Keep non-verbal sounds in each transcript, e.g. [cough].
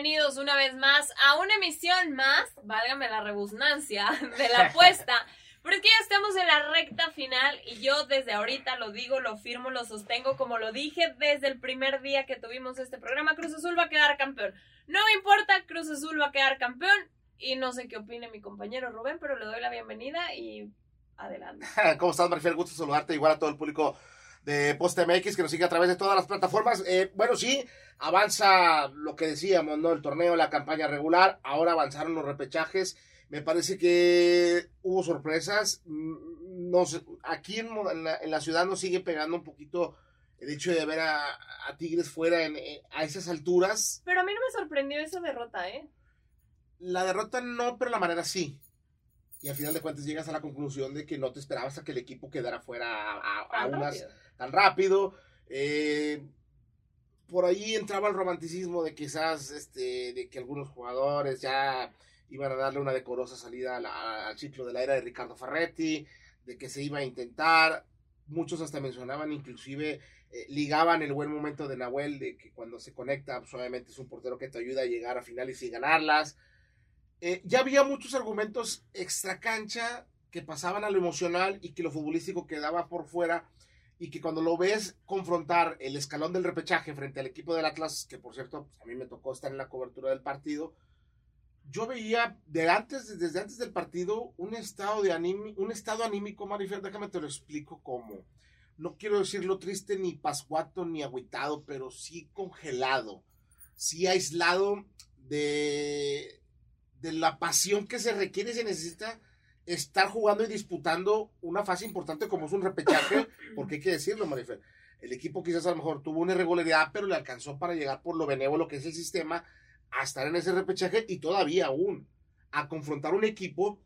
bienvenidos una vez más a una emisión más, válgame la rebusnancia, [laughs] de la apuesta. Pero es que ya estamos en la recta final y yo desde ahorita lo digo, lo firmo, lo sostengo, como lo dije desde el primer día que tuvimos este programa, Cruz Azul va a quedar campeón. No me importa, Cruz Azul va a quedar campeón y no sé qué opine mi compañero Rubén, pero le doy la bienvenida y adelante. [laughs] ¿Cómo estás, Marifel? Gusto saludarte, igual a todo el público de Post MX que nos sigue a través de todas las plataformas. Eh, bueno, sí, avanza lo que decíamos, ¿no? El torneo, la campaña regular, ahora avanzaron los repechajes. Me parece que hubo sorpresas. Mm, nos, aquí en, la, ciudad nos sigue pegando un poquito el hecho de ver a, Tigres fuera en, a esas alturas. Pero a mí no me sorprendió esa derrota, ¿eh? La derrota no, pero la manera sí. Y al final de cuentas llegas a la conclusión de que no te esperabas a que el equipo quedara fuera a, unas tan rápido. Eh, por ahí entraba el romanticismo de quizás este, de que algunos jugadores ya iban a darle una decorosa salida al ciclo de la era de Ricardo Ferretti, de que se iba a intentar. Muchos hasta mencionaban, inclusive eh, ligaban el buen momento de Nahuel, de que cuando se conecta, pues, obviamente es un portero que te ayuda a llegar a finales y ganarlas. Eh, ya había muchos argumentos extra cancha que pasaban a lo emocional y que lo futbolístico quedaba por fuera y que cuando lo ves confrontar el escalón del repechaje frente al equipo del Atlas, que por cierto pues, a mí me tocó estar en la cobertura del partido, yo veía de antes, desde antes del partido un estado, de un estado anímico, Marifer, déjame te lo explico cómo. No quiero decirlo triste, ni pascuato, ni agüitado, pero sí congelado, sí aislado de, de la pasión que se requiere y se necesita estar jugando y disputando una fase importante como es un repechaje, [coughs] porque hay que decirlo, Marifer. El equipo quizás a lo mejor tuvo una irregularidad, pero le alcanzó para llegar por lo benévolo que es el sistema a estar en ese repechaje y todavía aún a confrontar un equipo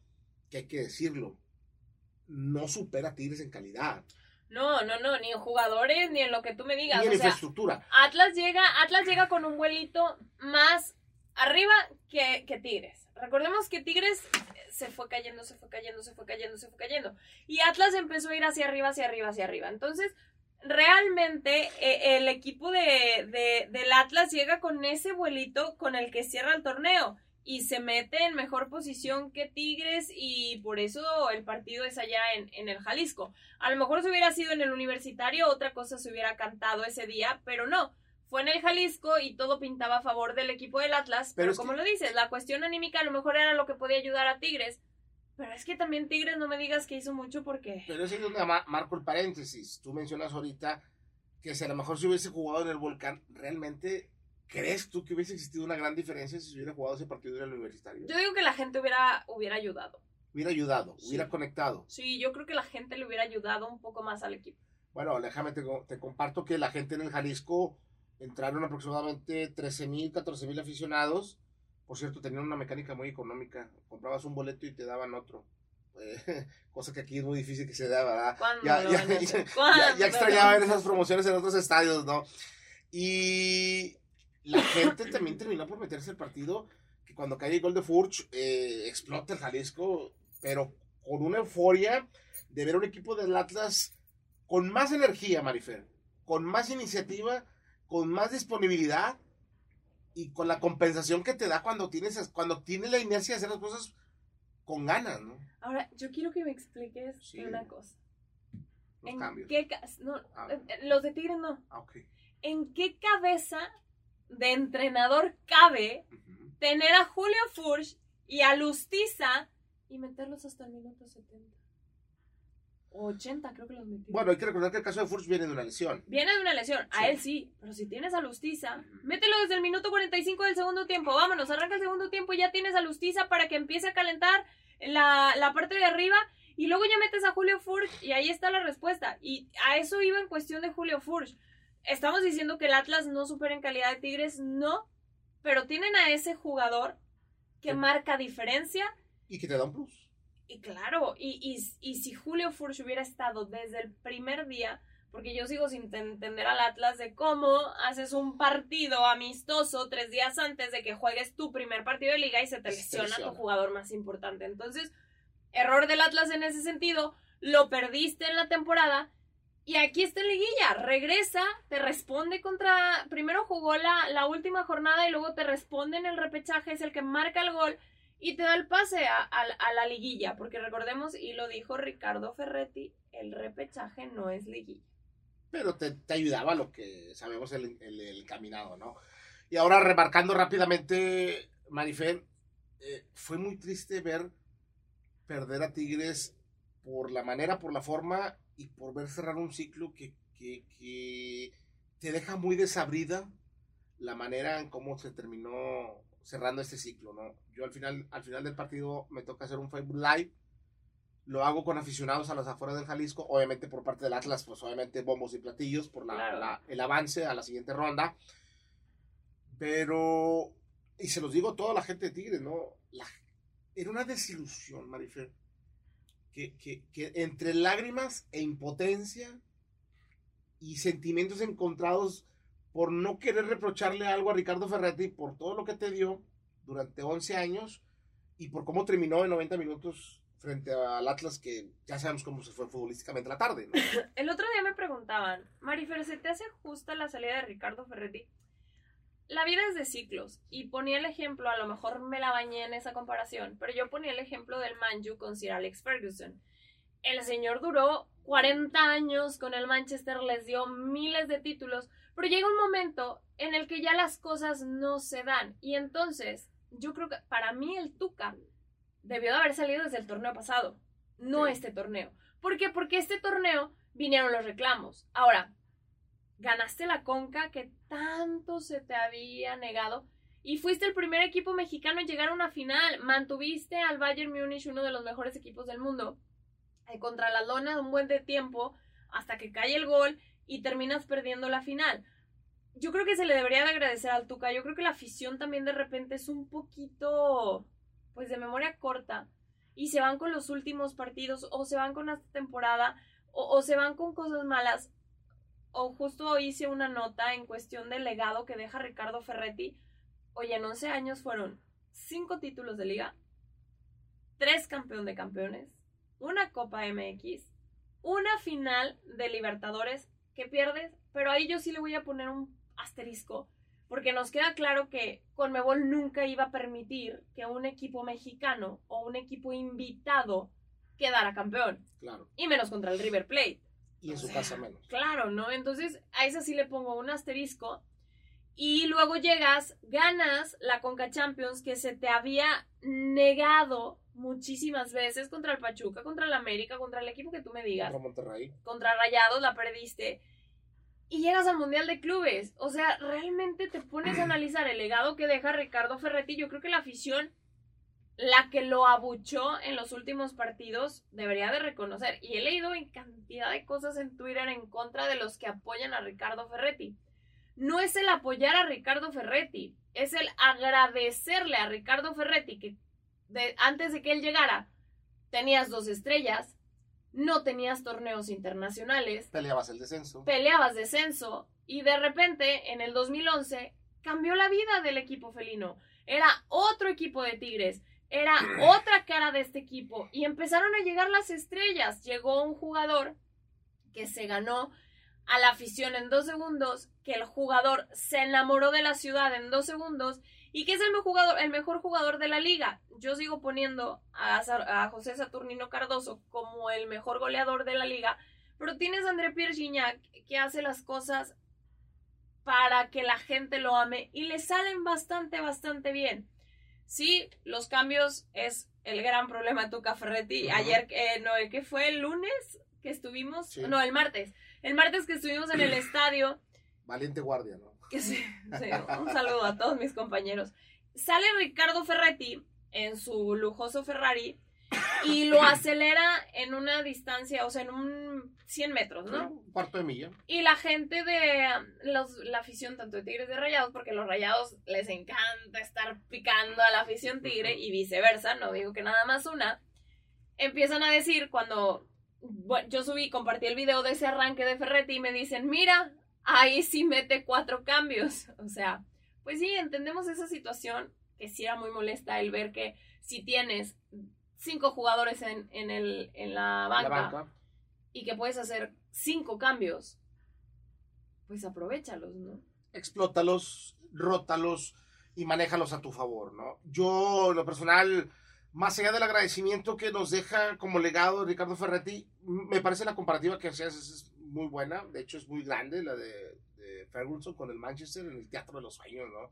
que hay que decirlo, no supera a Tigres en calidad. No, no, no, ni en jugadores, ni en lo que tú me digas. Ni en infraestructura. Atlas llega, Atlas llega con un vuelito más arriba que, que Tigres. Recordemos que Tigres se fue cayendo, se fue cayendo, se fue cayendo, se fue cayendo. Y Atlas empezó a ir hacia arriba, hacia arriba, hacia arriba. Entonces, realmente eh, el equipo de, del Atlas llega con ese vuelito con el que cierra el torneo y se mete en mejor posición que Tigres y por eso el partido es allá en, en, el Jalisco. A lo mejor si hubiera sido en el universitario, otra cosa se hubiera cantado ese día, pero no fue en el Jalisco y todo pintaba a favor del equipo del Atlas. Pero, como lo dices, la cuestión anímica a lo mejor era lo que podía ayudar a Tigres. Pero es que también Tigres no me digas que hizo mucho porque... Pero es donde marco el paréntesis. Tú mencionas ahorita que si a lo mejor si hubiese jugado en el Volcán, ¿realmente crees tú que hubiese existido una gran diferencia si se hubiera jugado ese partido en el Universitario? Yo digo que la gente hubiera, hubiera ayudado. Hubiera ayudado, hubiera conectado. Sí, yo creo que la gente le hubiera ayudado un poco más al equipo. Bueno, déjame, te comparto que la gente en el Jalisco entraron aproximadamente 13.000, 14.000 aficionados. Por cierto, tenían una mecánica muy económica. Comprabas un boleto y te daban otro. Eh, [laughs] cosa que aquí es muy difícil que se da, ¿verdad? Ya, ya, ya, ya, extrañaba ver esas promociones en otros estadios, ¿no? Y la gente también terminó por meterse al partido. Que cuando cae el gol de Furch, eh, explota el Jalisco, pero con una euforia de ver un equipo del Atlas con más energía, Marifer, con más iniciativa con más disponibilidad y con la compensación que te da cuando tienes, cuando tienes la inercia de hacer las cosas con ganas, ¿no? Ahora, yo quiero que me expliques una cosa. Los ¿En cambios. Qué, no, ah. eh, eh, los de Tigre no. Ah, ¿En qué cabeza de entrenador cabe tener a Julio Furch y a Lustiza y meterlos hasta el minuto 70? 80 creo que los metió. Bueno, hay que recordar que el caso de Furch viene de una lesión. Viene de una lesión, a él sí, pero si tienes a Lustiza, mételo desde el minuto 45 del segundo tiempo, vámonos, arranca el segundo tiempo y ya tienes a Lustiza para que empiece a calentar la, la parte de arriba y luego ya metes a Julio Furch y ahí está la respuesta. Y a eso iba en cuestión de Julio Furch. Estamos diciendo que el Atlas no supera en calidad de Tigres, no, pero tienen a ese jugador que marca diferencia. Y que te da un plus. Y claro, y, y, si Julio Furch hubiera estado desde el primer día, porque yo sigo sin entender al Atlas de cómo haces un partido amistoso tres días antes de que juegues tu primer partido de liga y se te lesiona tu jugador más importante. Entonces, error del Atlas en ese sentido, lo perdiste en la temporada Y aquí está en liguilla, regresa, te responde contra, primero jugó la, la última jornada y luego te responde en el repechaje, es el que marca el gol y te da el pase a, la liguilla, porque recordemos, y lo dijo Ricardo Ferretti, el repechaje no es liguilla. Pero te, ayudaba lo que sabemos el, caminado, ¿no? Y ahora remarcando rápidamente, Marifer, eh, fue muy triste ver perder a Tigres por la manera, por la forma y por ver cerrar un ciclo que, que, que te deja muy desabrida la manera en cómo se terminó cerrando este ciclo, ¿no? Yo al final, al final del partido me toca hacer un Facebook Live, lo hago con aficionados a las afueras del Jalisco, obviamente por parte del Atlas, pues obviamente bombos y platillos por la, el avance a la siguiente ronda, pero, y se los digo a toda la gente de Tigres, ¿no? era una desilusión, Marifer, que, que, que entre lágrimas e impotencia y sentimientos encontrados por no querer reprocharle algo a Ricardo Ferretti por todo lo que te dio durante 11 años y por cómo terminó en 90 minutos frente al Atlas que ya sabemos cómo se fue futbolísticamente la tarde. [laughs] El otro día me preguntaban, Marifer, ¿se te hace justa la salida de Ricardo Ferretti? La vida es de ciclos y ponía el ejemplo, a lo mejor me la bañé en esa comparación, pero yo ponía el ejemplo del Manju con Sir Alex Ferguson. El señor duró 40 años con el Manchester, les dio miles de títulos, pero llega un momento en el que ya las cosas no se dan. Y entonces, yo creo que para mí el Tuca debió de haber salido desde el torneo pasado, no este torneo. ¿Por qué? Porque este torneo vinieron los reclamos. Ahora, ganaste la conca que tanto se te había negado y fuiste el primer equipo mexicano en llegar a una final. Mantuviste al Bayern Múnich, uno de los mejores equipos del mundo, eh, contra la lona un buen de tiempo hasta que cae el gol y terminas perdiendo la final. Yo creo que se le debería de agradecer al Tuca. Yo creo que la afición también de repente es un poquito, pues de memoria corta. Y se van con los últimos partidos, o se van con esta temporada, o, se van con cosas malas. O justo hice una nota en cuestión del legado que deja Ricardo Ferretti. Oye, en 11 años fueron 5 títulos de liga, 3 campeón de campeones, una Copa MX, una final de Libertadores que pierdes, pero ahí yo sí le voy a poner un asterisco, porque nos queda claro que Conmebol nunca iba a permitir que un equipo mexicano o un equipo invitado quedara campeón. Claro. Y menos contra el River Plate. Y en su casa menos. Claro, ¿no? Entonces a esa sí le pongo un asterisco. Y luego llegas, ganas la Conca Champions que se te había negado muchísimas veces contra el Pachuca, contra el América, contra el equipo que tú me digas. Contra Monterrey. Contra Rayados la perdiste. Y llegas al Mundial de Clubes. O sea, realmente te pones a analizar el legado que deja Ricardo Ferretti. Yo creo que la afición, la que lo abuchó en los últimos partidos, debería de reconocer. Y he leído en cantidad de cosas en Twitter en contra de los que apoyan a Ricardo Ferretti. No es el apoyar a Ricardo Ferretti, es el agradecerle a Ricardo Ferretti que antes de que él llegara, tenías dos estrellas, no tenías torneos internacionales. Peleabas el descenso. Peleabas descenso. Y de repente, en el 2011, cambió la vida del equipo felino. Era otro equipo de Tigres. Era [clears throat] otra cara de este equipo. Y empezaron a llegar las estrellas. Llegó un jugador que se ganó a la afición en dos segundos, que el jugador se enamoró de la ciudad en dos segundos y que es el mejor jugador, el mejor jugador de la liga. Yo sigo poniendo a, José Saturnino Cardoso como el mejor goleador de la liga, pero tienes a André Pierre Gignac que hace las cosas para que la gente lo ame y le salen bastante, bastante bien. Sí, los cambios es el gran problema de Tuca Ferretti. Ayer, eh, no, ¿qué fue? ¿El lunes que estuvimos? No, el martes. El martes que estuvimos en el [clears throat] estadio. Valiente guardia, ¿no? un saludo a todos mis compañeros. Sale Ricardo Ferretti en su lujoso Ferrari y lo [clears throat] acelera en una distancia, o sea, en un 100 metros, ¿no? Un cuarto de milla. Y la gente de los, la afición, tanto de Tigres de Rayados, porque los Rayados les encanta estar picando a la afición Tigre y viceversa, no digo que nada más una, empiezan a decir cuando yo subí, compartí el video de ese arranque de Ferretti y me dicen, mira, ahí sí mete cuatro cambios. [laughs] O sea, pues sí, entendemos esa situación que sí era muy molesta el ver que si tienes cinco jugadores en, en, el, en la, banca, y que puedes hacer cinco cambios, pues aprovechalos, ¿no? Explótalos, rótalos y manéjalos a tu favor, ¿no? Yo, en lo personal, más allá del agradecimiento que nos deja como legado Ricardo Ferretti, me parece la comparativa que hacías es muy buena, de hecho es muy grande la de, de Ferguson con el Manchester en el Teatro de los Sueños, ¿no?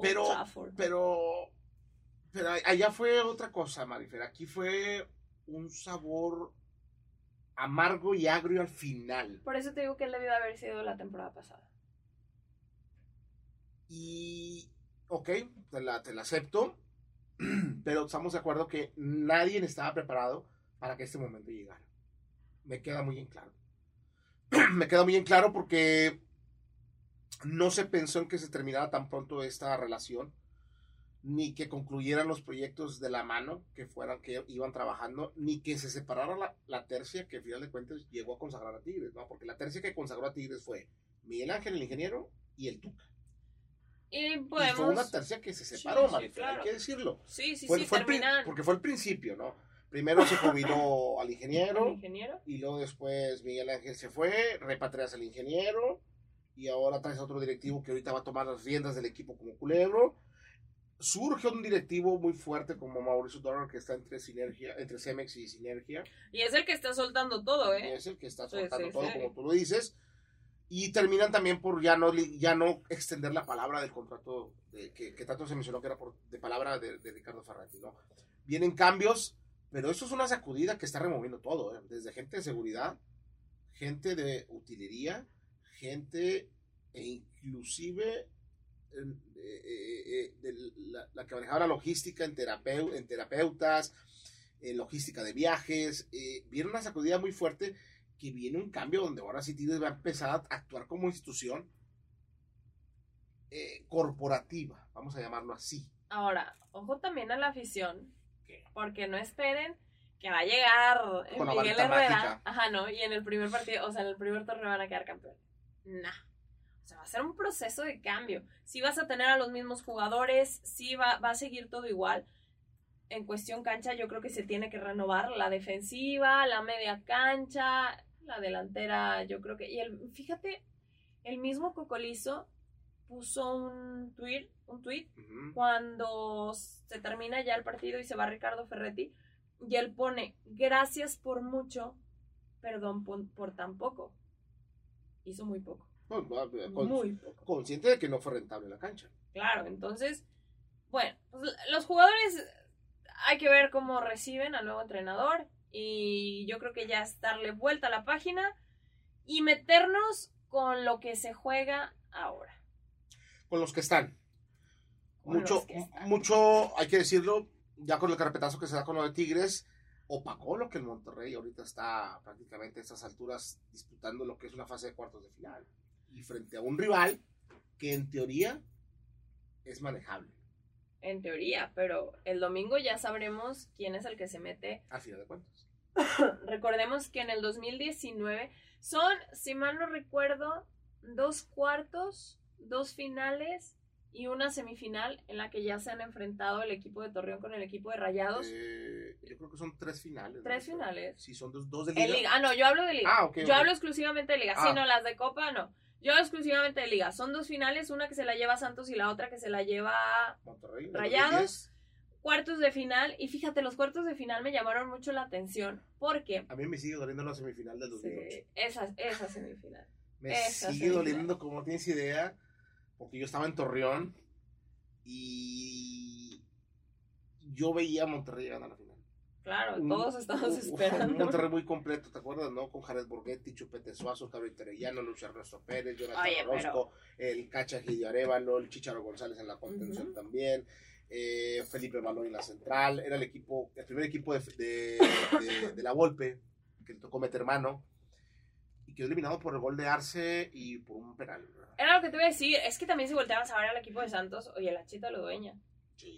pero, pero, pero allá fue otra cosa, Marifer. Aquí fue un sabor amargo y agrio al final. Por eso te digo que él debió haber sido la temporada pasada. Y, ok, te la, te la acepto, [clears throat] pero estamos de acuerdo que nadie estaba preparado para que este momento llegara. Me queda muy en claro. [clears throat] Me queda muy en claro porque no se pensó en que se terminara tan pronto esta relación, ni que concluyeran los proyectos de la mano que fueran, que iban trabajando, ni que se separara la, la tercia que al final de cuentas llegó a consagrar a Tigres, ¿no? Porque la tercia que consagró a Tigres fue Miguel Ángel, el ingeniero, y el Tuca. Y, podemos... fue una tercia que se separó, sí, hay que decirlo. Sí, sí, sí, fue porque fue el principio, ¿no? Primero se jubiló [coughs] al ingeniero, ingeniero, y luego después Miguel Ángel se fue, repatrias al ingeniero, y ahora traes a otro directivo que ahorita va a tomar las riendas del equipo como culebro. Surge un directivo muy fuerte como Mauricio Dorner que está entre sinergia, entre Cemex y Sinergia. Y es el que está soltando todo, ¿eh? Y es el que está soltando todo, como tú lo dices. Y terminan también por ya no, ya no extender la palabra del contrato de, que, que, tanto se mencionó que era por, de palabra de, Ricardo Ferrati, ¿no? Vienen cambios, pero eso es una sacudida que está removiendo todo, ¿eh? desde gente de seguridad, gente de utilería, gente e inclusive eh, eh, eh, de la, que manejaba la logística en, en terapeutas, en logística de viajes, viene una sacudida muy fuerte que viene un cambio donde ahora sí va a empezar a actuar como institución corporativa, vamos a llamarlo así. Ahora, ojo también a la afición, porque no esperen que va a llegar Miguel Herrera, ajá, no, y en el primer partido, o sea, en el primer torneo van a quedar campeones. Nah. O sea, va a ser un proceso de cambio. Si vas a tener a los mismos jugadores, si va, va a seguir todo igual. En cuestión cancha, yo creo que se tiene que renovar la defensiva, la media cancha, la delantera, yo creo que. Y el, fíjate, el mismo Cocolizo puso un tweet, un tweet cuando se termina ya el partido y se va Ricardo Ferretti. Y él pone, gracias por mucho, perdón por tan poco hizo muy poco. muy poco. Consciente de que no fue rentable la cancha. Claro, entonces, bueno, pues, los jugadores hay que ver cómo reciben al nuevo entrenador y yo creo que ya es darle vuelta a la página y meternos con lo que se juega ahora. Con los que están. mucho, mucho, hay que decirlo, ya con el carpetazo que se da con lo de Tigres, opacó lo que el Monterrey ahorita está prácticamente a estas alturas disputando lo que es una fase de cuartos de final. Y frente a un rival que en teoría es manejable. En teoría, pero el domingo ya sabremos quién es el que se mete. A final de cuentas. [coughs] Recordemos que en el 2019 son, si mal no recuerdo, dos cuartos, dos finales y una semifinal en la que ya se han enfrentado el equipo de Torreón con el equipo de Rayados. Eh, yo creo que son tres finales. Tres finales. Sí, son dos, de liga. Ah, no, yo hablo de liga. Ah, yo hablo exclusivamente de liga. Sí, ah. no, las de Copa no. Yo exclusivamente de liga. Son dos finales, una que se la lleva Santos y la otra que se la lleva Monterrey, Rayados. Cuartos de final. Y fíjate, los cuartos de final me llamaron mucho la atención. Porque... A mí me sigue doliendo la semifinal del 2008. Sí, esa, esa semifinal. me sigue doliendo como no tienes idea porque yo estaba en Torreón y yo veía a Monterrey ganar la final. Claro, todos estábamos esperando. Un [laughs] Monterrey muy completo, ¿te acuerdas, no? Con Jared Borghetti, Chupete Suazo, Gabriel Terellano, Luis Ernesto Pérez, Jonathan Orozco, el Cacha Gidio Arevalo, el Chicharo González en la contención también, eh, Felipe Balón en la central. Era el equipo, el primer equipo de, de, de la Volpe, que le tocó meter mano y quedó eliminado por el gol de Arce y por un penal. Era lo que te iba a decir, es que también si volteabas a ver al equipo de Santos, oye, la Chita lo dueña.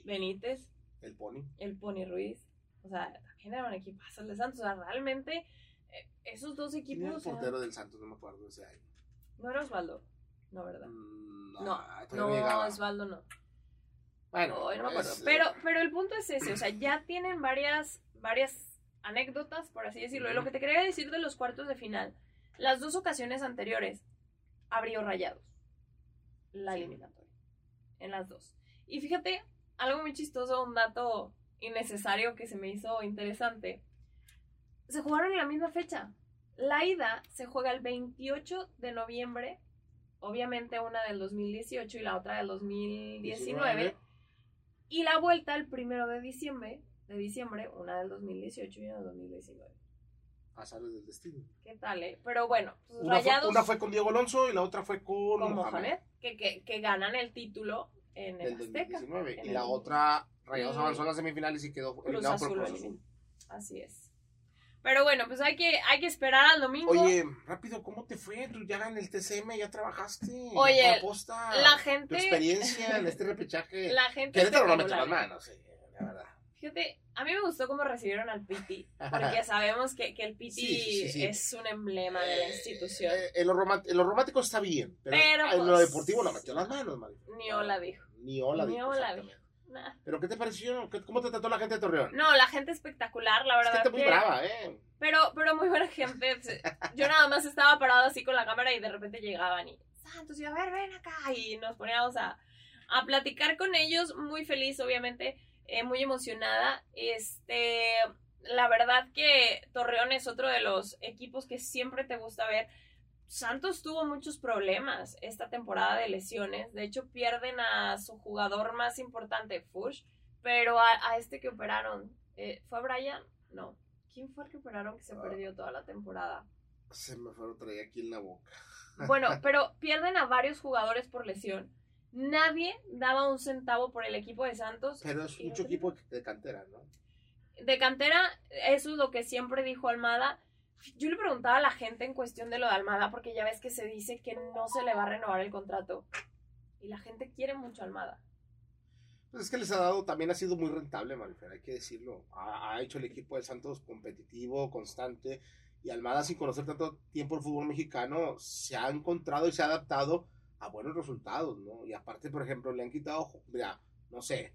Benítez. El Pony. El Pony Ruiz. O sea, también era un equipo de Santos. O sea, realmente, eh, esos dos equipos. ¿Quién el portero del Santos? No me acuerdo ese año. No era Osvaldo. No, ¿verdad? Mm, no, no, Osvaldo no. Bueno, no, me acuerdo. pero, pero el punto es ese, o sea, ya tienen varias, varias anécdotas, por así decirlo. Lo que te quería decir de los cuartos de final, las dos ocasiones anteriores abrió rayados la eliminatoria. En las dos. Y fíjate, algo muy chistoso, un dato innecesario que se me hizo interesante. Se jugaron en la misma fecha. La ida se juega el 28 de noviembre, obviamente una del 2018 y la otra del 2019. Y la vuelta el primero de diciembre, de diciembre, una del 2018 y una del 2019. Azares del destino. ¿Qué tal, eh? Pero bueno, pues una, Rayados, fue, una fue con Diego Alonso y la otra fue con, con Mohamed. que, que, que, ganan el título en el Azteca. 2019. y la otra, Rayados avanzó a las semifinales y quedó eliminado por Cruz Azul. Así es. Pero bueno, pues hay que, hay que esperar al domingo. Oye, rápido, ¿cómo te fue? Tú ya en el TCM, ya trabajaste. Oye, la gente. Tu experiencia en este repechaje. [laughs] La gente. Querétaro no metió las manos, eh, la verdad. Fíjate, a mí me gustó cómo recibieron al Piti, porque [laughs] sabemos que, que el Piti es un emblema de la institución. Eh, en, lo en, lo romántico está bien, pero, en lo pues, deportivo no metió las manos, Ni hola dijo. Ni hola dijo. Ni hola dijo. ¿Pero qué te pareció? ¿Cómo te trató la gente de Torreón? No, la gente espectacular, la verdad. Es que muy brava, ¿eh? Pero, pero muy buena gente. Yo nada más estaba parado así con la cámara y de repente llegaban y, Santos, y a ver, ven acá. Y nos poníamos a, a platicar con ellos. Muy feliz, obviamente, eh, muy emocionada. Este, la verdad que Torreón es otro de los equipos que siempre te gusta ver. Santos tuvo muchos problemas esta temporada de lesiones. De hecho, pierden a su jugador más importante, Fush, pero a, este que operaron, eh, ¿fue Brian? No. ¿Quién fue el que operaron que se ah. perdió toda la temporada? Se me fue otra aquí en la boca. [laughs] Bueno, pero pierden a varios jugadores por lesión. Nadie daba un centavo por el equipo de Santos. Pero es mucho equipo de cantera, ¿no? De cantera, eso es lo que siempre dijo Almada yo le preguntaba a la gente en cuestión de lo de Almada, porque ya ves que se dice que no se le va a renovar el contrato. Y la gente quiere mucho a Almada. Pues es que les ha dado, también ha sido muy rentable, Manfer, hay que decirlo. Ha, hecho el equipo de Santos competitivo, constante. Y Almada, sin conocer tanto tiempo el fútbol mexicano, se ha encontrado y se ha adaptado a buenos resultados, ¿no? Y aparte, por ejemplo, le han quitado, mira, no sé,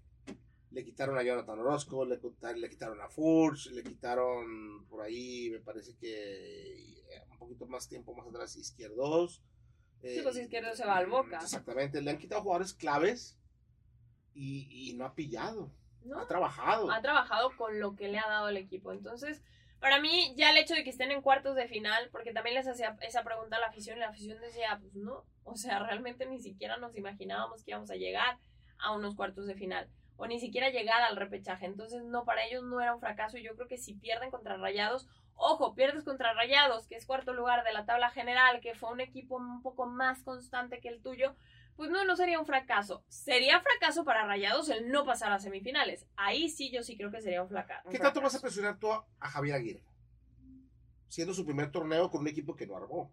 le quitaron a Jonathan Orozco, le, le quitaron a Furch, le quitaron por ahí, me parece que eh, un poquito más tiempo más atrás, Izquierdos. sí, pues Izquierdos se va al Boca. Exactamente, le han quitado jugadores claves y, no ha pillado. Ha trabajado. Ha trabajado con lo que le ha dado el equipo. Entonces, para mí, ya el hecho de que estén en cuartos de final, porque también les hacía esa pregunta a la afición, y la afición decía, pues no, o sea, [laughs] realmente ni siquiera nos imaginábamos que íbamos a llegar a unos cuartos de final o ni siquiera llegar al repechaje. Entonces, no, para ellos no era un fracaso. Y yo creo que si pierden contra Rayados, ojo, pierdes contra Rayados, que es cuarto lugar de la tabla general, que fue un equipo un poco más constante que el tuyo, pues no, no sería un fracaso. Sería fracaso para Rayados el no pasar a semifinales. Ahí sí, yo sí creo que sería un, fracaso. ¿Qué tanto vas a presionar tú a, Javier Aguirre? Siendo su primer torneo con un equipo que no armó.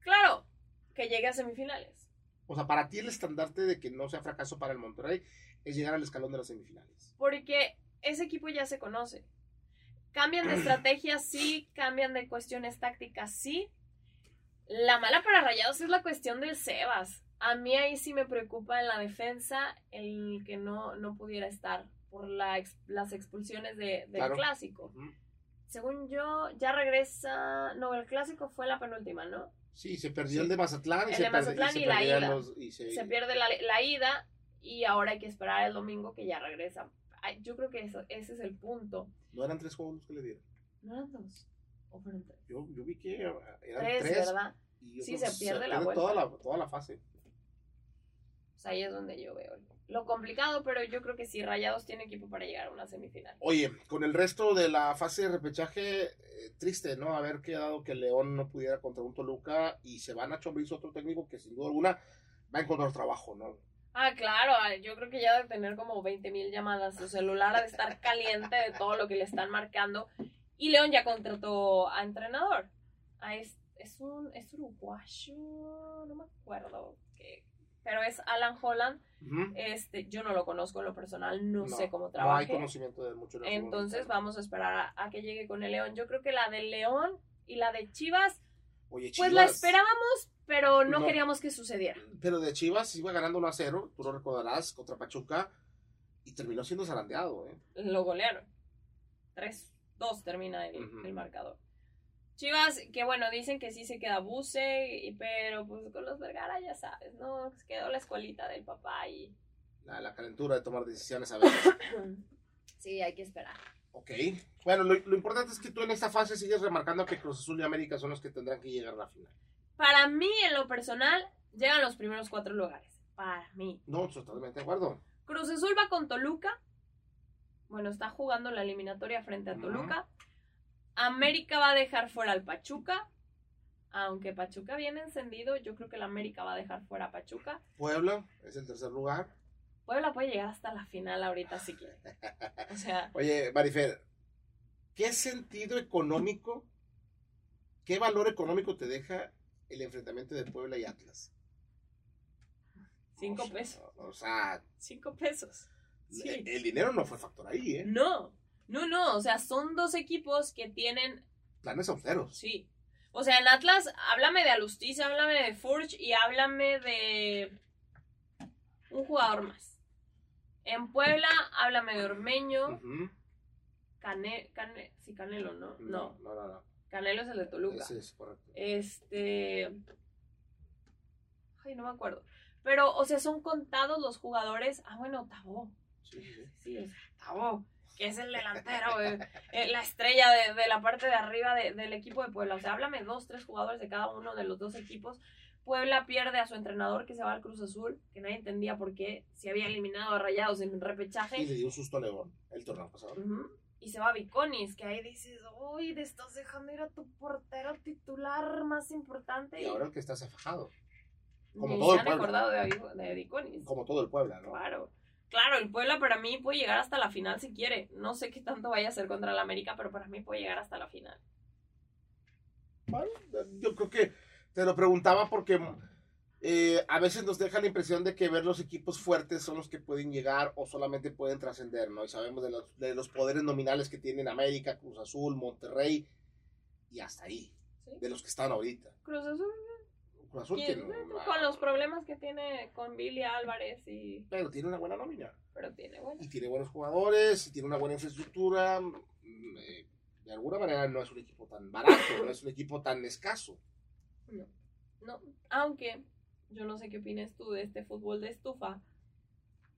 Claro, que llegue a semifinales. O sea, para ti el estandarte de que no sea fracaso para el Monterrey es llegar al escalón de las semifinales. Porque ese equipo ya se conoce. Cambian de [clears throat] estrategia, sí, cambian de cuestiones tácticas, sí. La mala para Rayados es la cuestión del Sebas. A mí ahí sí me preocupa en la defensa el que no, no pudiera estar por la, las expulsiones de, del clásico. Según yo, ya regresa. No, el clásico fue la penúltima, ¿no? Sí, se perdió el de Mazatlán y el se, de Mazatlán y, la ida. se... pierde la, la, ida y ahora hay que esperar el domingo que ya regresa. Yo creo que eso, ese es el punto. ¿No eran tres juegos los que le dieron? No eran dos. ¿O fueron tres? Yo, yo vi que eran tres. tres ¿verdad? sí, se pierde la vuelta. Toda la, toda la fase. Pues ahí es donde yo veo lo complicado, pero yo creo que sí, Rayados tiene equipo para llegar a una semifinal. Oye, con el resto de la fase de repechaje, eh, triste, ¿no? Haber quedado que León no pudiera contra un Toluca y se van a Chombriz otro técnico que sin duda alguna va a encontrar trabajo, ¿no? Ah, claro, yo creo que ya debe tener como 20 mil llamadas. Su celular ha de estar caliente de todo lo que le están marcando. Y León ya contrató a entrenador. Ah, es, es, un es uruguayo, no me acuerdo. pero es Alan Holland. este, yo no lo conozco en lo personal, no, sé cómo trabaja. No hay conocimiento de mucho. Entonces vamos a esperar a, que llegue con el León. Yo creo que la de León y la de Chivas, pues la esperábamos, pero no, queríamos que sucediera. Pero de Chivas iba ganando 1 a 0, tú lo recordarás, contra Pachuca, y terminó siendo zarandeado. ¿eh? Lo golearon. Tres. 2 termina el, el marcador. Chivas, que bueno, dicen que sí se queda Buse, y- pero pues con los Vergara ya sabes, ¿no? Se quedó la escuelita del papá y... La, la calentura de tomar decisiones a veces. [coughs] Sí, hay que esperar. Ok. Bueno, lo, lo importante es que tú en esta fase sigues remarcando que Cruz Azul y América son los que tendrán que llegar a la final. Para mí, en lo personal, llegan los primeros cuatro lugares. Para mí. No, totalmente de acuerdo. Cruz Azul va con Toluca. Bueno, está jugando la eliminatoria frente a. Toluca. América va a dejar fuera al Pachuca. Aunque Pachuca viene encendido, yo creo que la América va a dejar fuera a Pachuca. Puebla es el tercer lugar. Puebla puede llegar hasta la final ahorita si quiere. O sea, Oye, Marifer, ¿qué sentido económico, qué valor económico te deja el enfrentamiento de Puebla y Atlas? cinco O sea, pesos. O sea, Cinco pesos. Sí. el, el dinero no fue factor ahí, ¿eh? No, no, no. O sea, son dos equipos que tienen Planes austeros. Sí. O sea, en Atlas, háblame de Alustis, háblame de Furch y háblame de un jugador más. En Puebla, háblame de Ormeño, Ujú. Cane, Cane, sí, Canelo, ¿no? No, no, no. no. Canelo es el de Toluca. Ese es correcto. Este. Ay, no me acuerdo. Pero, o sea, son contados los jugadores. Ah, bueno, Tabó. Sí, sí, sí. Sí, es Tabó, que es el delantero, eh, eh, la estrella de, de la parte de arriba de- del equipo de Puebla. O sea, háblame dos, tres jugadores de cada uno de los dos equipos. Puebla pierde a su entrenador que se va al Cruz Azul, que nadie entendía por qué se había eliminado a Rayados en repechaje. Y le dio un susto a León el torneo pasado. Y se va a Viconis, que ahí dices, uy, te estás dejando ir a tu portero titular más importante. Y ahora el que está fajado. Como se todo el han Puebla. acordado de, de Viconis. Como todo el Puebla, ¿no? Claro. Claro, el Puebla para mí puede llegar hasta la final si quiere. No sé qué tanto vaya a hacer contra el América, pero para mí puede llegar hasta la final. Bueno, yo creo que te lo preguntaba porque eh, a veces nos deja la impresión de que ver los equipos fuertes son los que pueden llegar o solamente pueden trascender, ¿no? Y sabemos de los, de los poderes nominales que tienen América, Cruz Azul, Monterrey y hasta ahí, ¿sí? de los que están ahorita. Cruz Azul, Cruz Azul tiene, una- con los problemas que tiene con Billy Álvarez, y... pero tiene una buena nómina pero tiene bueno. y tiene buenos jugadores y tiene una buena infraestructura. mm, eh, de alguna manera no es un equipo tan barato, no es un equipo tan escaso. No, no. Aunque yo no sé qué opinas tú de este fútbol de estufa,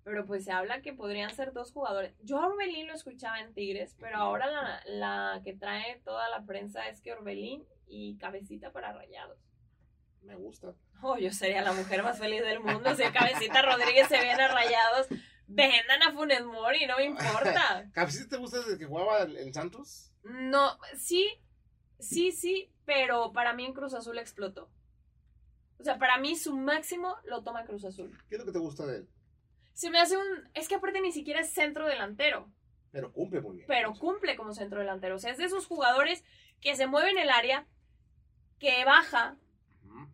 pero pues se habla que podrían ser dos jugadores. Yo a Orbelín lo escuchaba en Tigres, pero ahora la, la que trae toda la prensa es que Orbelín y Cabecita para Rayados. Me gusta. Oh, yo sería la mujer más feliz del mundo si Cabecita Rodríguez se viene a Rayados. Vendan a Funes Mori, no me importa. [laughs] ¿Cabecita te gusta desde que jugaba en Santos? No, sí, sí, sí, pero para mí en Cruz Azul explotó. O sea, para mí su máximo lo toma Cruz Azul. ¿Qué es lo que te gusta de él? Se me hace un... Es que aparte ni siquiera es centro delantero, Pero cumple muy bien. pero cumple como centro delantero. O sea, es de esos jugadores que se mueve en el área, que baja,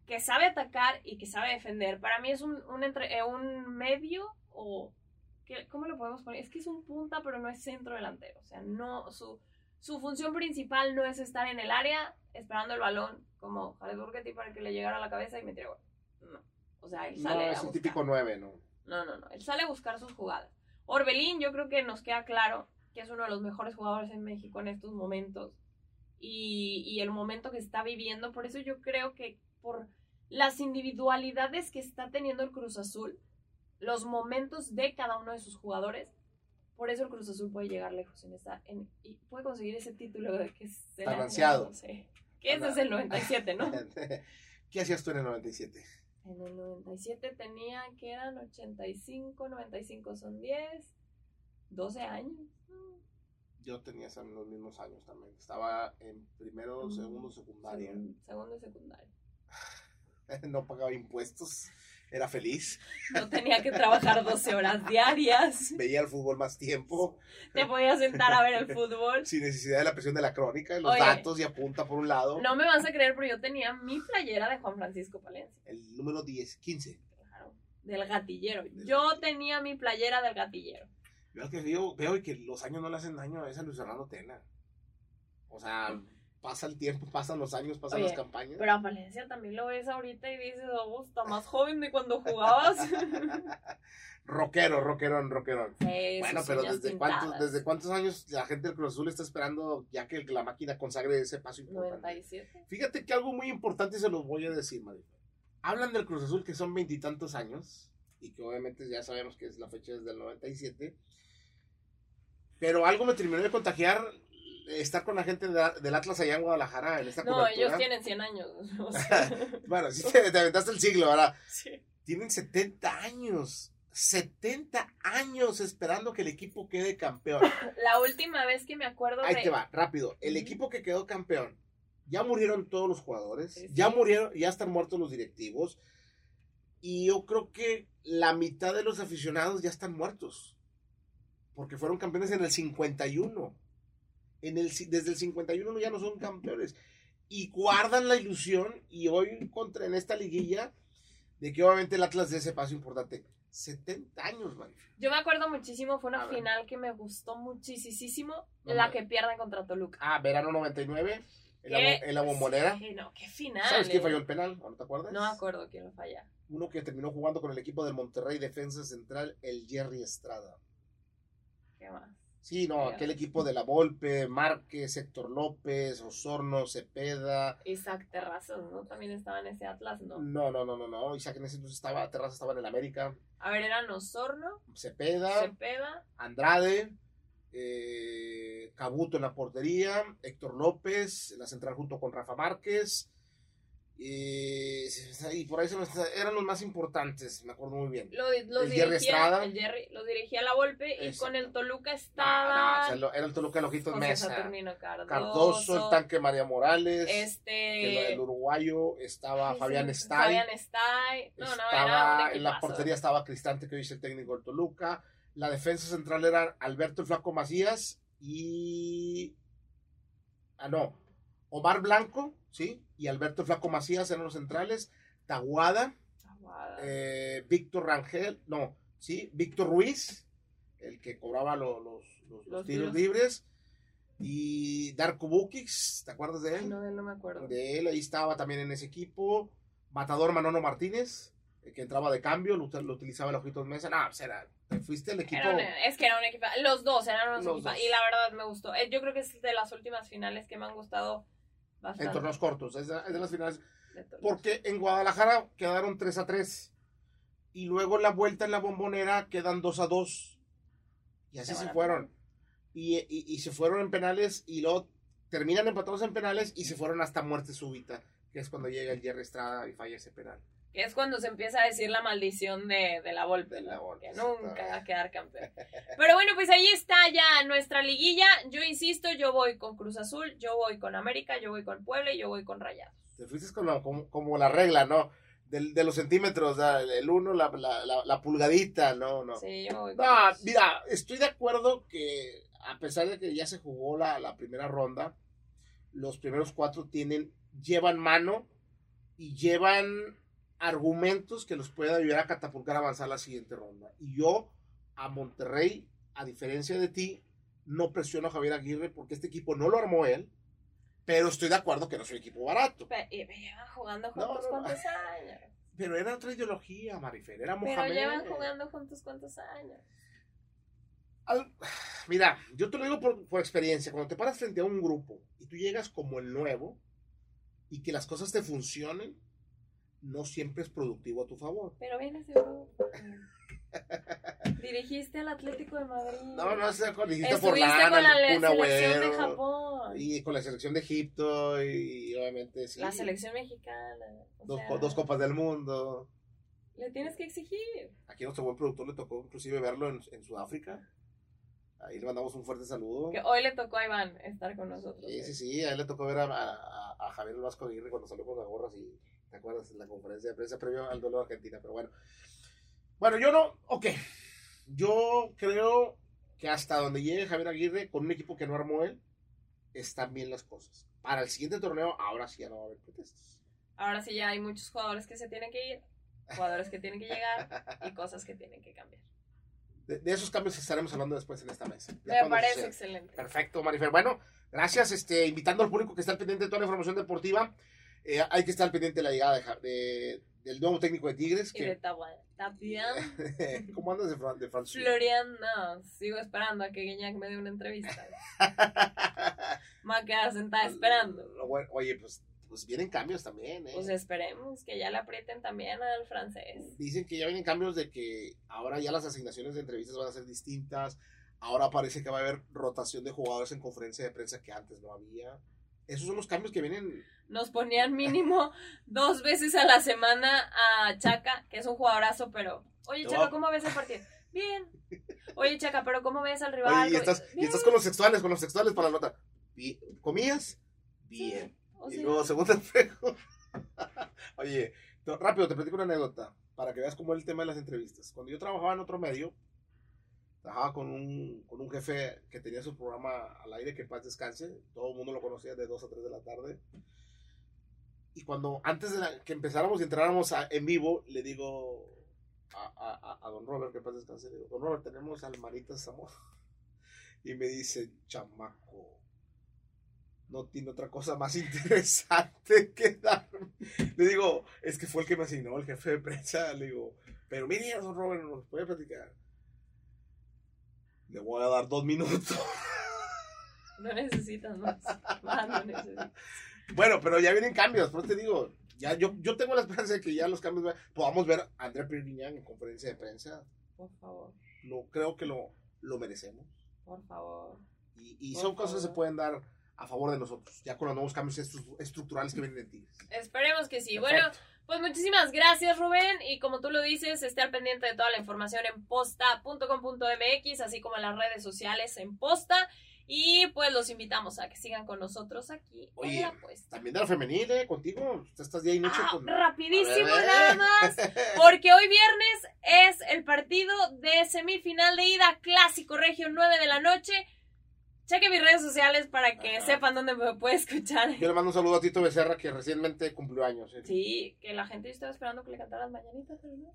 que sabe atacar y que sabe defender. Para mí es un, un, entre- eh, un medio o... ¿qué- ¿Cómo lo podemos poner? Es que es un punta, pero no es centro delantero. O sea, no... Su, su función principal no es estar en el área esperando el balón como Jared Burgetti para que le llegara a la cabeza y metiera gol. No. O sea, él No, sale a es un típico 9, ¿no? No, no, no. Él sale a buscar sus jugadas. Orbelín, yo creo que nos queda claro que es uno de los mejores jugadores en México en estos momentos. Y, y el momento que está viviendo. Por eso yo creo que por las individualidades que está teniendo el Cruz Azul, los momentos de cada uno de sus jugadores, por eso el Cruz Azul puede llegar lejos en esta. En, y puede conseguir ese título de que es el no sé. Que ese es el 97, ¿no? [laughs] ¿Qué hacías tú en el 97? En el 97 tenía que eran 85, 95 son 10, 12 años. Yo tenía los mismos años también. Estaba en primero, segundo, secundaria. Segun- Segundo y secundario. [laughs] No pagaba impuestos. Era feliz. No tenía que trabajar 12 horas diarias. Veía el fútbol más tiempo. Te podías sentar a ver el fútbol. Sin necesidad de la presión de la crónica, los Oye. datos y apunta por un lado. No me vas a creer, pero yo tenía mi playera de Juan Francisco Palencia. El número 10, 15. Claro, del gatillero. Del Yo gatillero. tenía mi playera del gatillero. Yo es que veo, veo que los años no le hacen daño a Luis Fernando Tena. O sea, pasa el tiempo, pasan los años, pasan Oye, las campañas. Pero a Valencia también lo ves ahorita y dices, oh, está más joven de cuando jugabas. [laughs] Rockero, rockerón, rockerón. Sí, Bueno, pero ¿desde cuántos. ¿desde cuántos años la gente del Cruz Azul está esperando ya que la máquina consagre ese paso importante? 97. Fíjate que algo muy importante se los voy a decir, Marifer. Hablan del Cruz Azul que son veintitantos años y que obviamente ya sabemos que es la fecha desde el 97. Pero algo me terminó de contagiar estar con la gente de- del Atlas allá en Guadalajara en esta No, cobertura. ellos tienen 100 años. o sea, [laughs] Bueno, sí te, te aventaste el siglo, ahora. sí. Tienen 70 años. 70 años esperando que el equipo quede campeón. [laughs] La última vez que me acuerdo Ahí de... te va, rápido. El equipo que quedó campeón, ya murieron todos los jugadores, sí. ya murieron, ya están muertos los directivos. Y yo creo que la mitad de los aficionados ya están muertos. Porque fueron campeones en el 51. En el, ci- desde el 51 ya no son campeones. Y guardan la ilusión y hoy contra en esta liguilla de que obviamente el Atlas de ese paso importante. 70 años, man. Yo me acuerdo muchísimo, fue A una ver. final que me gustó muchísimo, No la que pierden contra Toluca. Ah, verano 99, en la, en la bombonera. Sí, no, qué final. ¿Sabes quién eh. falló el penal? ¿O ¿No te acuerdas? No me acuerdo quién lo falla. Uno que terminó jugando con el equipo del Monterrey Defensa Central, el Jerry Estrada. ¿Qué más? Sí, no, aquel equipo de la Volpe, Márquez, Héctor López, Osorno, Cepeda. Isaac Terrazas, ¿no? También estaba en ese Atlas, ¿no? No, no, no, no, no. Isaac en ese entonces estaba, Terraza estaba en el América. A ver, eran Osorno, Cepeda, Cepeda, Andrade, eh, Cabuto en la portería, Héctor López en la central junto con Rafa Márquez. Eh, y por ahí se está- eran los más importantes, me acuerdo muy bien. lo, lo El Jerry Estrada. el Jerry, lo dirigía la Volpe y con el Toluca No, no, estaba o sea, lo- era el Toluca Ojitos José Mesa. Cardoso, Cardoso, el tanque María Morales. este el, el uruguayo estaba ay, Fabián sí, Estay. Fabián Estay. No, no, era estaba en la portería estaba Cristante, que hoy es el técnico del Toluca. La defensa central era Alberto el Flaco Macías y. Ah, no. Omar Blanco, ¿sí? Y Alberto Flaco Macías eran los centrales. Taguada, Aguada. eh, Víctor Rangel, no, ¿sí? Víctor Ruiz, el que cobraba lo- los, los- los Los tiros libres. Y Darko Bukic, ¿te acuerdas de él? no, de él no me acuerdo. de él, ahí estaba también en ese equipo. Matador Manono Martínez, el que entraba de cambio, lo, lo utilizaba el Ojitos Mesa. No, pues era, te fuiste el equipo. Un- es que era un equipo. Los dos eran unos equipos. Y la verdad me gustó. Eh, Yo creo que es de las últimas finales que me han gustado bastante. En torneos cortos, es de, es de las finales. de. Porque en Guadalajara quedaron 3 a 3. Y luego la vuelta en la bombonera quedan 2 a 2. Y así Se fueron. Y, y- y se fueron en penales y luego terminan empatados en penales y se fueron hasta muerte súbita. Que es cuando llega el Jerry Estrada y falla ese penal. Es cuando se empieza a decir la maldición de, de la Volpe. De la ¿no? Volpe, Que nunca va a quedar campeón. [laughs] Pero bueno, pues ahí está ya nuestra liguilla. Yo insisto, yo voy con Cruz Azul, yo voy con América, yo voy con Puebla y yo voy con Rayados. Te fuiste con la- como, como la regla, ¿no? Del- de los centímetros, el uno, la, la- la- la pulgadita, no, no. Sí, yo voy con No, mira, estoy de acuerdo que a pesar de que ya se jugó la, la primera ronda, los primeros cuatro tienen, llevan mano y llevan argumentos que los pueden ayudar a catapultar a avanzar la siguiente ronda. Y yo, a Monterrey, a diferencia de ti, no presiono a Javier Aguirre porque este equipo no lo armó él, pero estoy de acuerdo que no es un equipo barato. Pe- y me llevan jugando juntos no, no. cuántos años. Pero era otra ideología, Marifer, era Pero Mohamed. llevan jugando juntos cuántos años. Al- Mira, yo te lo digo por, por experiencia. Cuando te paras frente a un grupo y tú llegas como el nuevo y que las cosas te funcionen, no siempre es productivo a tu favor. Pero vienes de Europa. Dirigiste al Atlético de Madrid. No, no, es con por con la lana, le- el Kun selección de Japón. y con la selección de Egipto y, y obviamente sí. La selección mexicana. Dos, sea, dos copas del mundo. Le tienes que exigir. Aquí a nuestro buen productor le tocó inclusive verlo en, en Sudáfrica. Ahí le mandamos un fuerte saludo. Que hoy le tocó a Iván estar con nosotros. Sí, sí, sí, a él le tocó ver a, a- a Javier Vasco Aguirre cuando salió con la gorra, sí, ¿te acuerdas? En la conferencia de prensa previo al duelo de Argentina, pero bueno. Bueno, yo no, ok, yo creo que hasta donde llegue Javier Aguirre, con un equipo que no armó él, están bien las cosas. Para el siguiente torneo, ahora sí ya no va a haber protestas. Ahora sí ya hay muchos jugadores que se tienen que ir, jugadores que tienen que llegar y [laughs] cosas que tienen que cambiar. de, esos cambios estaremos hablando después en esta mesa. Me parece excelente. Perfecto, Marifer. Bueno, gracias. Este, invitando al público que está al pendiente de toda la información deportiva. Eh, hay que estar pendiente de la llegada de, del nuevo técnico de Tigres. Que... Y de [laughs] ¿Cómo andas de, Fran de Francia? Florian, no, sigo esperando a que Guiñac me dé una entrevista. [laughs] me a quedar sentada esperando. oye, pues pues vienen cambios también, ¿eh? Pues esperemos que ya le aprieten también al francés. Dicen que ya vienen cambios de que ahora ya las asignaciones de entrevistas van a ser distintas. Ahora parece que va a haber rotación de jugadores en conferencia de prensa que antes no había. Esos son los cambios que vienen. Nos ponían mínimo [laughs] dos veces a la semana a Chaca, que es un jugadorazo, pero. Oye, Chaca, ¿cómo ves el partido? Bien. Oye, Chaca, pero ¿cómo ves al rival? y estás, y estás con los sexuales, con los sexuales para la nota. ¿Comías? Bien. Y luego, segundo [laughs] espejo. Oye, rápido, te platico una anécdota para que veas cómo es el tema de las entrevistas. Cuando yo trabajaba en otro medio, trabajaba con un, con un jefe que tenía su programa al aire, que paz descanse. Todo el mundo lo conocía de 2 a 3 de la tarde. Y cuando, antes de que empezáramos y entráramos en vivo, le digo a, a, a, don Robert, que paz descanse, le digo, don Robert, tenemos al Manitas Amor. [laughs] Y me dice, chamaco, no tiene otra cosa más [laughs] interesante que darme. Le digo, es que fue el que me asignó el jefe de prensa. Le digo, pero mire, don Robert, nos puede platicar. Le voy a dar dos minutos. No necesitas más. no necesitas. Bueno, pero ya vienen cambios, pero te digo, ya yo, yo tengo la esperanza de que ya los cambios podamos ver a André Pirguiñán en conferencia de prensa. Por favor. No, creo que lo, lo merecemos. Por favor. Y, son cosas que se pueden dar a favor de nosotros, ya con los nuevos cambios estructurales que vienen de Tigres. Esperemos que sí. Bueno, pues muchísimas gracias Rubén y como tú lo dices, esté al pendiente de toda la información en posta.com.mx, así como en las redes sociales en posta. Y pues los invitamos a que sigan con nosotros aquí Oye, en la puesta. También de la femenil, ¿eh? Contigo. Estás día y noche ah, Rapidísimo nada más. [laughs] Porque hoy viernes es el partido de semifinal de ida clásico regio 9 de la noche. Cheque mis redes sociales para que sepan dónde me puede escuchar. Yo le mando un saludo a Tito Becerra que recientemente cumplió años. ¿eh? Sí, que la gente estaba esperando que le cantara las mañanitas, no.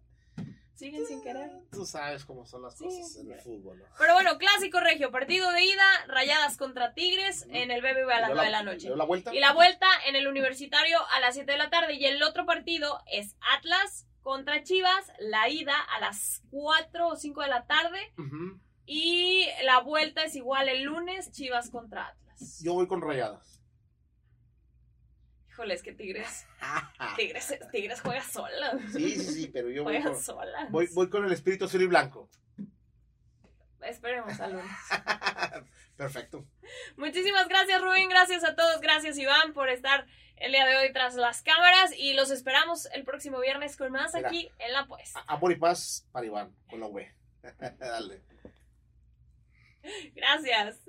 Siguen sin querer. Tú sabes cómo son las cosas en el fútbol. ¿no? Pero bueno, clásico regio, partido de ida, rayadas contra Tigres en el BBV a las 9 de la noche. La vuelta? Y la vuelta en el Universitario a las 7 de la tarde. Y el otro partido es Atlas contra Chivas, la ida a las 4 o 5 de la tarde. Y la vuelta es igual el lunes, Chivas contra Atlas. Yo voy con rayadas. Híjole, es que Tigres. [laughs] Tigres, Tigres juega sola. Sí, sí, sí, pero yo voy con, sola. Voy, voy, con el espíritu azul y blanco. Esperemos al lunes. [laughs] Perfecto. Muchísimas gracias, Rubén. Gracias a todos. Gracias, Iván, por estar el día de hoy tras las cámaras. Y los esperamos el próximo viernes con más aquí en La Pues. Amor y paz para Iván, con la V. [laughs] Dale. Gracias.